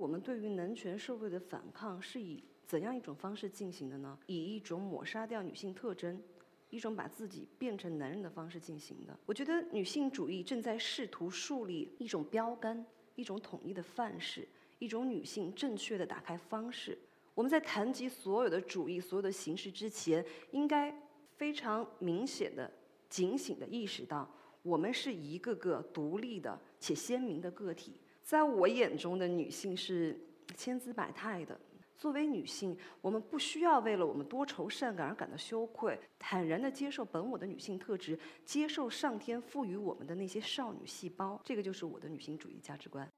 我们对于男权社会的反抗是以怎样一种方式进行的呢？以一种抹杀掉女性特征，一种把自己变成男人的方式进行的。我觉得女性主义正在试图树立一种标杆，一种统一的范式，一种女性正确的打开方式。我们在谈及所有的主义、所有的形式之前，应该非常明显的、警醒的意识到，我们是一个个独立的且鲜明的个体。在我眼中的女性是千姿百态的。作为女性，我们不需要为了我们多愁善感而感到羞愧，坦然地接受本我的女性特质，接受上天赋予我们的那些少女细胞。这个就是我的女性主义价值观。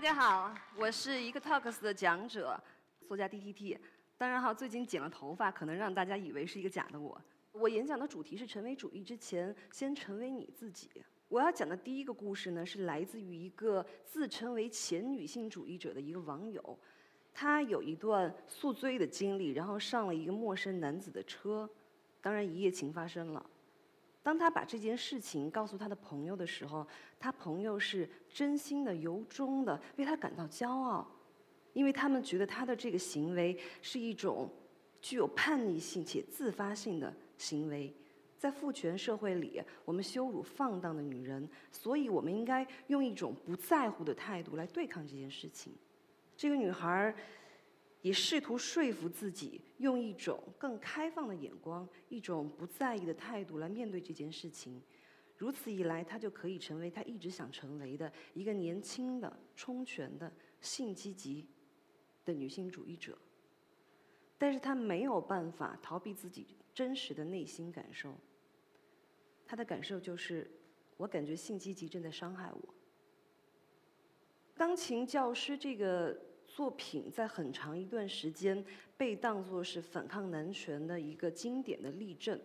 大家好，我是一个 Talks 的讲者，作家 DTT。当然哈，最近剪了头发，可能让大家以为是一个假的我。我演讲的主题是成为主义之前，先成为你自己。我要讲的第一个故事呢，是来自于一个自称为前女性主义者的一个网友，他有一段宿醉的经历，然后上了一个陌生男子的车，当然一夜情发生了。当他把这件事情告诉他的朋友的时候，他朋友是真心的、由衷的为他感到骄傲，因为他们觉得他的这个行为是一种具有叛逆性且自发性的行为。在父权社会里，我们羞辱放荡的女人，所以我们应该用一种不在乎的态度来对抗这件事情。这个女孩儿。也试图说服自己，用一种更开放的眼光、一种不在意的态度来面对这件事情。如此一来，她就可以成为她一直想成为的一个年轻的、充权的、性积极的女性主义者。但是她没有办法逃避自己真实的内心感受。她的感受就是：我感觉性积极正在伤害我。钢琴教师这个。作品在很长一段时间被当作是反抗男权的一个经典的例证。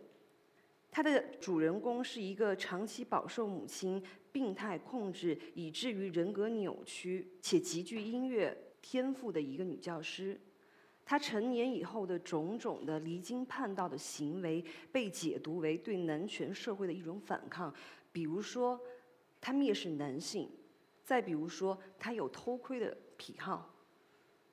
它的主人公是一个长期饱受母亲病态控制，以至于人格扭曲且极具音乐天赋的一个女教师。她成年以后的种种的离经叛道的行为被解读为对男权社会的一种反抗，比如说，她蔑视男性；再比如说，她有偷窥的癖好。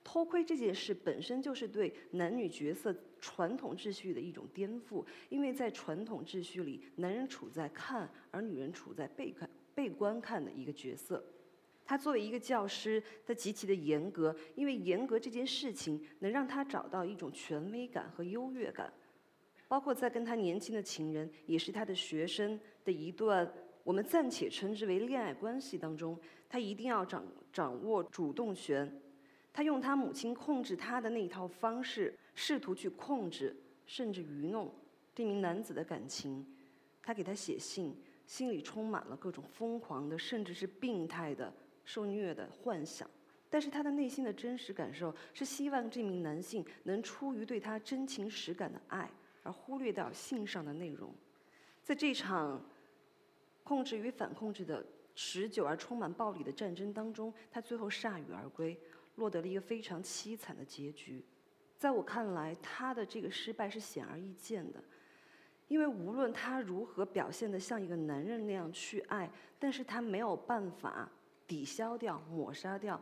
偷窥这件事本身就是对男女角色传统秩序的一种颠覆，因为在传统秩序里，男人处在看，而女人处在被看、被观看的一个角色。他作为一个教师，他极其的严格，因为严格这件事情能让他找到一种权威感和优越感。包括在跟他年轻的情人，也是他的学生的一段，我们暂且称之为恋爱关系当中，他一定要掌掌握主动权。他用他母亲控制他的那一套方式，试图去控制甚至愚弄这名男子的感情。他给他写信，心里充满了各种疯狂的，甚至是病态的受虐的幻想。但是他的内心的真实感受是希望这名男性能出于对他真情实感的爱，而忽略掉信上的内容。在这场控制与反控制的持久而充满暴力的战争当中，他最后铩羽而归。落得了一个非常凄惨的结局，在我看来，他的这个失败是显而易见的，因为无论他如何表现得像一个男人那样去爱，但是他没有办法抵消掉、抹杀掉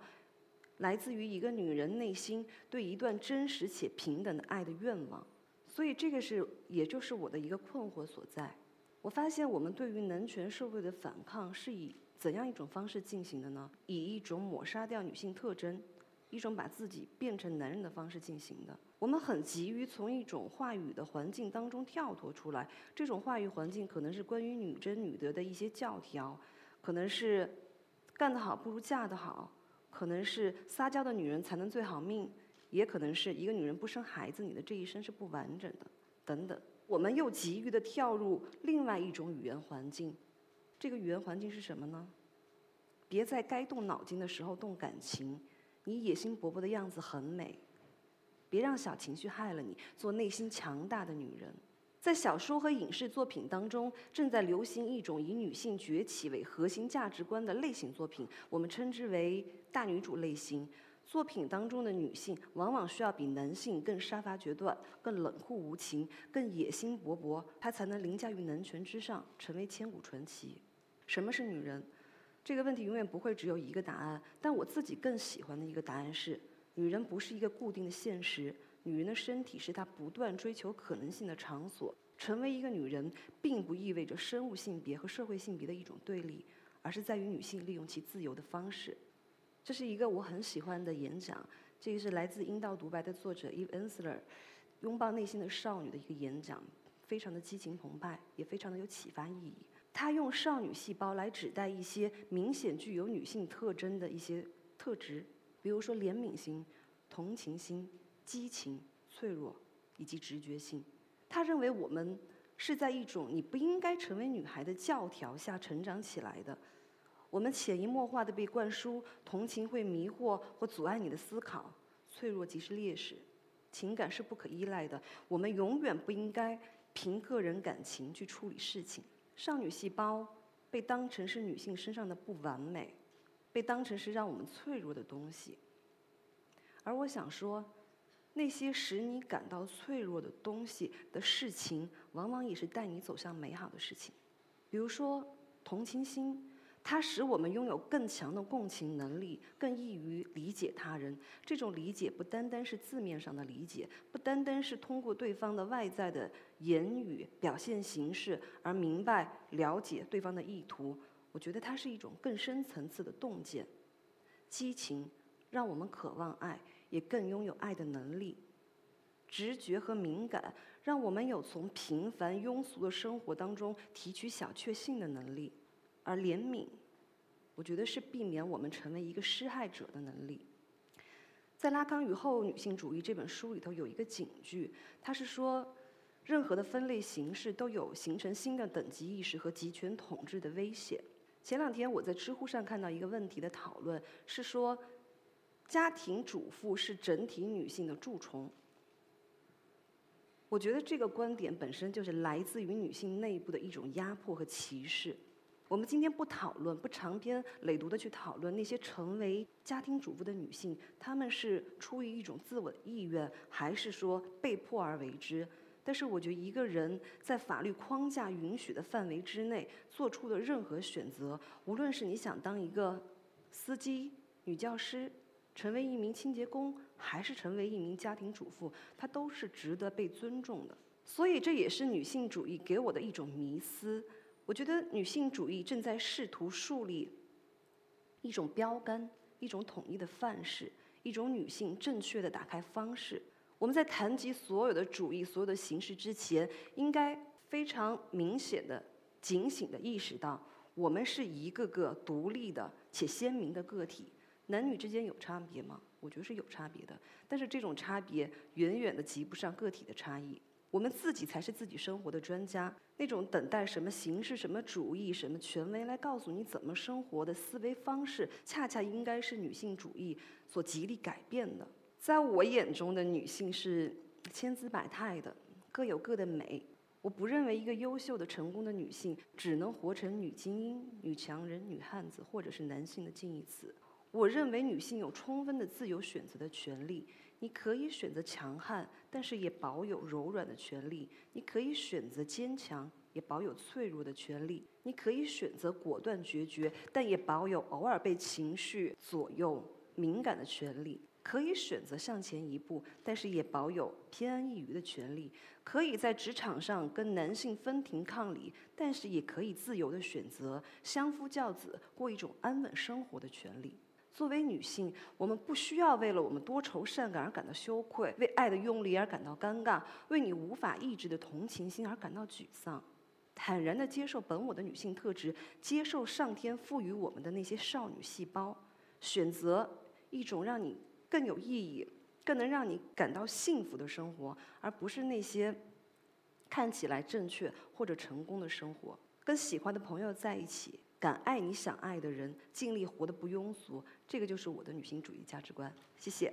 来自于一个女人内心对一段真实且平等的爱的愿望，所以这个是，也就是我的一个困惑所在。我发现我们对于男权社会的反抗是以怎样一种方式进行的呢？以一种抹杀掉女性特征。一种把自己变成男人的方式进行的，我们很急于从一种话语的环境当中跳脱出来。这种话语环境可能是关于女贞女德的一些教条，可能是干得好不如嫁得好，可能是撒娇的女人才能最好命，也可能是一个女人不生孩子，你的这一生是不完整的，等等。我们又急于的跳入另外一种语言环境，这个语言环境是什么呢？别在该动脑筋的时候动感情。你野心勃勃的样子很美，别让小情绪害了你，做内心强大的女人。在小说和影视作品当中，正在流行一种以女性崛起为核心价值观的类型作品，我们称之为大女主类型。作品当中的女性往往需要比男性更杀伐决断、更冷酷无情、更野心勃勃，她才能凌驾于男权之上，成为千古传奇。什么是女人？这个问题永远不会只有一个答案。但我自己更喜欢的一个答案是：女人不是一个固定的现实。女人的身体是她不断追求可能性的场所。成为一个女人，并不意味着生物性别和社会性别的一种对立，而是在于女性利用其自由的方式。这是一个我很喜欢的演讲，这个是来自《阴道独白》的作者 Eve Ensler，拥抱内心的少女的一个演讲，非常的激情澎湃，也非常的有启发意义。他用少女细胞来指代一些明显具有女性特征的一些特质，比如说怜悯心、同情心。激情、脆弱以及直觉性，他认为我们是在一种你不应该成为女孩的教条下成长起来的。我们潜移默化的被灌输同情会迷惑或阻碍你的思考，脆弱即是劣势，情感是不可依赖的。我们永远不应该凭个人感情去处理事情。少女细胞被当成是女性身上的不完美，被当成是让我们脆弱的东西。而我想说。那些使你感到脆弱的东西的事情，往往也是带你走向美好的事情。比如说，同情心，它使我们拥有更强的共情能力，更易于理解他人。这种理解不单单是字面上的理解，不单单是通过对方的外在的言语表现形式而明白了解对方的意图。我觉得它是一种更深层次的洞见。激情让我们渴望爱。也更拥有爱的能力，直觉和敏感让我们有从平凡庸俗的生活当中提取小确幸的能力，而怜悯，我觉得是避免我们成为一个施害者的能力。在《拉康与后女性主义》这本书里头有一个警句，他是说，任何的分类形式都有形成新的等级意识和集权统治的危险。前两天我在知乎上看到一个问题的讨论，是说。家庭主妇是整体女性的蛀虫。我觉得这个观点本身就是来自于女性内部的一种压迫和歧视。我们今天不讨论，不长篇累牍的去讨论那些成为家庭主妇的女性，她们是出于一种自我的意愿，还是说被迫而为之？但是我觉得一个人在法律框架允许的范围之内做出的任何选择，无论是你想当一个司机、女教师。成为一名清洁工，还是成为一名家庭主妇，她都是值得被尊重的。所以，这也是女性主义给我的一种迷思。我觉得女性主义正在试图树立一种标杆，一种统一的范式，一种女性正确的打开方式。我们在谈及所有的主义、所有的形式之前，应该非常明显的、警醒的意识到，我们是一个个独立的且鲜明的个体。男女之间有差别吗？我觉得是有差别的，但是这种差别远远的及不上个体的差异。我们自己才是自己生活的专家。那种等待什么形式、什么主义、什么权威来告诉你怎么生活的思维方式，恰恰应该是女性主义所极力改变的。在我眼中的女性是千姿百态的，各有各的美。我不认为一个优秀的、成功的女性只能活成女精英、女强人、女汉子，或者是男性的近义词。我认为女性有充分的自由选择的权利。你可以选择强悍，但是也保有柔软的权利；你可以选择坚强，也保有脆弱的权利；你可以选择果断决绝，但也保有偶尔被情绪左右、敏感的权利；可以选择向前一步，但是也保有偏安一隅的权利；可以在职场上跟男性分庭抗礼，但是也可以自由的选择相夫教子，过一种安稳生活的权利。作为女性，我们不需要为了我们多愁善感而感到羞愧，为爱的用力而感到尴尬，为你无法抑制的同情心而感到沮丧。坦然地接受本我的女性特质，接受上天赋予我们的那些少女细胞，选择一种让你更有意义、更能让你感到幸福的生活，而不是那些看起来正确或者成功的生活。跟喜欢的朋友在一起。敢爱你想爱的人，尽力活得不庸俗，这个就是我的女性主义价值观。谢谢。